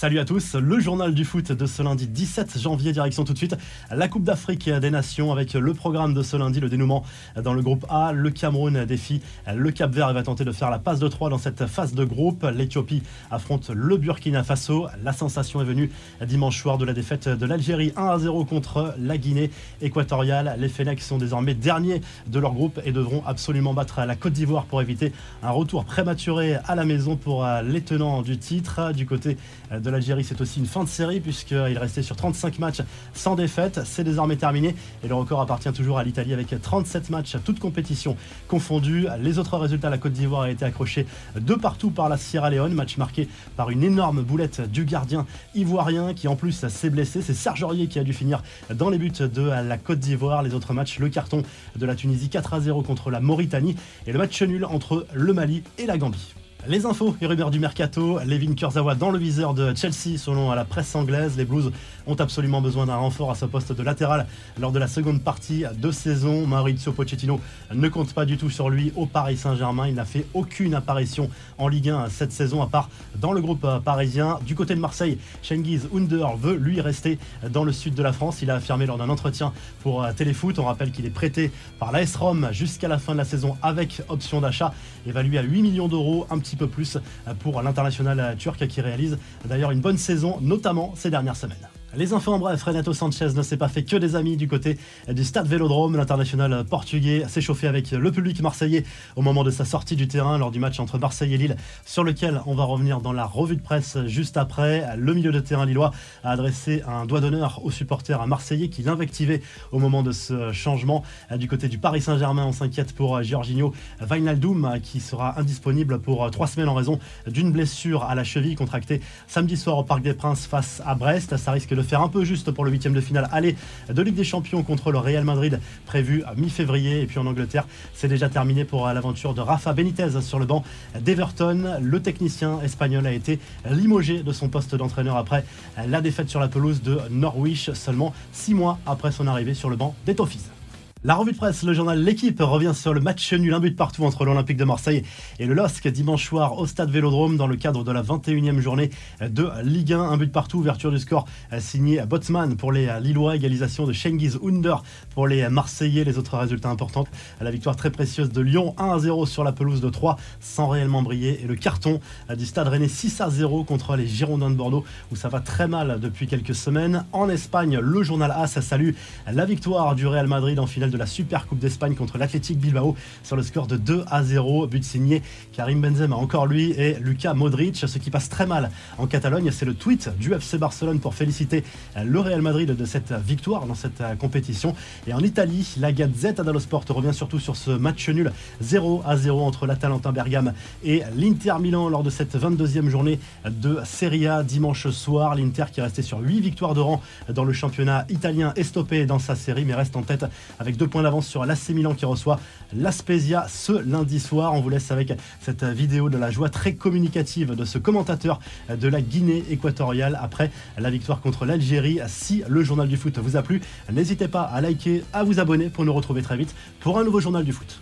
Salut à tous, le journal du foot de ce lundi 17 janvier, direction tout de suite la Coupe d'Afrique des Nations avec le programme de ce lundi, le dénouement dans le groupe A. Le Cameroun défie le Cap Vert et va tenter de faire la passe de 3 dans cette phase de groupe. L'Éthiopie affronte le Burkina Faso. La sensation est venue dimanche soir de la défaite de l'Algérie 1 à 0 contre la Guinée équatoriale. Les Fennecs sont désormais derniers de leur groupe et devront absolument battre la Côte d'Ivoire pour éviter un retour prématuré à la maison pour les tenants du titre. Du côté de l'Algérie, c'est aussi une fin de série puisqu'il restait sur 35 matchs sans défaite. C'est désormais terminé et le record appartient toujours à l'Italie avec 37 matchs, toutes compétitions confondues. Les autres résultats, la Côte d'Ivoire a été accrochée de partout par la Sierra Leone, match marqué par une énorme boulette du gardien ivoirien qui en plus s'est blessé. C'est Serge Aurier qui a dû finir dans les buts de la Côte d'Ivoire. Les autres matchs, le carton de la Tunisie 4 à 0 contre la Mauritanie et le match nul entre le Mali et la Gambie. Les infos et du mercato, Levin Kurzawa dans le viseur de Chelsea selon la presse anglaise. Les Blues ont absolument besoin d'un renfort à ce poste de latéral lors de la seconde partie de saison. Maurizio Pochettino ne compte pas du tout sur lui au Paris Saint-Germain. Il n'a fait aucune apparition en Ligue 1 cette saison à part dans le groupe parisien. Du côté de Marseille, Schengiz Under veut lui rester dans le sud de la France. Il a affirmé lors d'un entretien pour Téléfoot. On rappelle qu'il est prêté par l'AS Rome jusqu'à la fin de la saison avec option d'achat évalué à 8 millions d'euros, peu plus pour l'international turc qui réalise d'ailleurs une bonne saison, notamment ces dernières semaines. Les infos en bref, Renato Sanchez ne s'est pas fait que des amis du côté du stade Vélodrome. L'international portugais s'est chauffé avec le public marseillais au moment de sa sortie du terrain lors du match entre Marseille et Lille, sur lequel on va revenir dans la revue de presse juste après. Le milieu de terrain lillois a adressé un doigt d'honneur aux supporters marseillais qui l'invectivaient au moment de ce changement. Du côté du Paris Saint-Germain, on s'inquiète pour Giorginio Wijnaldum qui sera indisponible pour trois semaines en raison d'une blessure à la cheville contractée samedi soir au Parc des Princes face à Brest. Ça risque de faire un peu juste pour le huitième de finale aller de Ligue des Champions contre le Real Madrid prévu à mi-février. Et puis en Angleterre, c'est déjà terminé pour l'aventure de Rafa Benitez sur le banc d'Everton. Le technicien espagnol a été limogé de son poste d'entraîneur après la défaite sur la pelouse de Norwich seulement six mois après son arrivée sur le banc des Toffees. La revue de presse, le journal L'équipe revient sur le match nul, un but partout entre l'Olympique de Marseille et le LOSC dimanche soir au stade Vélodrome dans le cadre de la 21e journée de Ligue 1. Un but partout, ouverture du score signé Botsman pour les Lillois, égalisation de Schengiz Under pour les Marseillais. Les autres résultats importants, la victoire très précieuse de Lyon 1 à 0 sur la pelouse de 3 sans réellement briller et le carton du stade Rennais 6 à 0 contre les Girondins de Bordeaux où ça va très mal depuis quelques semaines. En Espagne, le journal AS salue la victoire du Real Madrid en finale de la Super Coupe d'Espagne contre l'Athletic Bilbao sur le score de 2 à 0. But signé Karim Benzema, encore lui, et Luca Modric. Ce qui passe très mal en Catalogne, c'est le tweet du FC Barcelone pour féliciter le Real Madrid de cette victoire dans cette compétition. Et en Italie, la Gazette dello Sport revient surtout sur ce match nul 0 à 0 entre l'Atalanta Bergame et l'Inter Milan lors de cette 22e journée de Serie A dimanche soir. L'Inter qui est resté sur 8 victoires de rang dans le championnat italien est stoppé dans sa série mais reste en tête avec deux points d'avance sur l'AC Milan qui reçoit l'Aspezia ce lundi soir. On vous laisse avec cette vidéo de la joie très communicative de ce commentateur de la Guinée équatoriale après la victoire contre l'Algérie. Si le journal du foot vous a plu, n'hésitez pas à liker, à vous abonner pour nous retrouver très vite pour un nouveau journal du foot.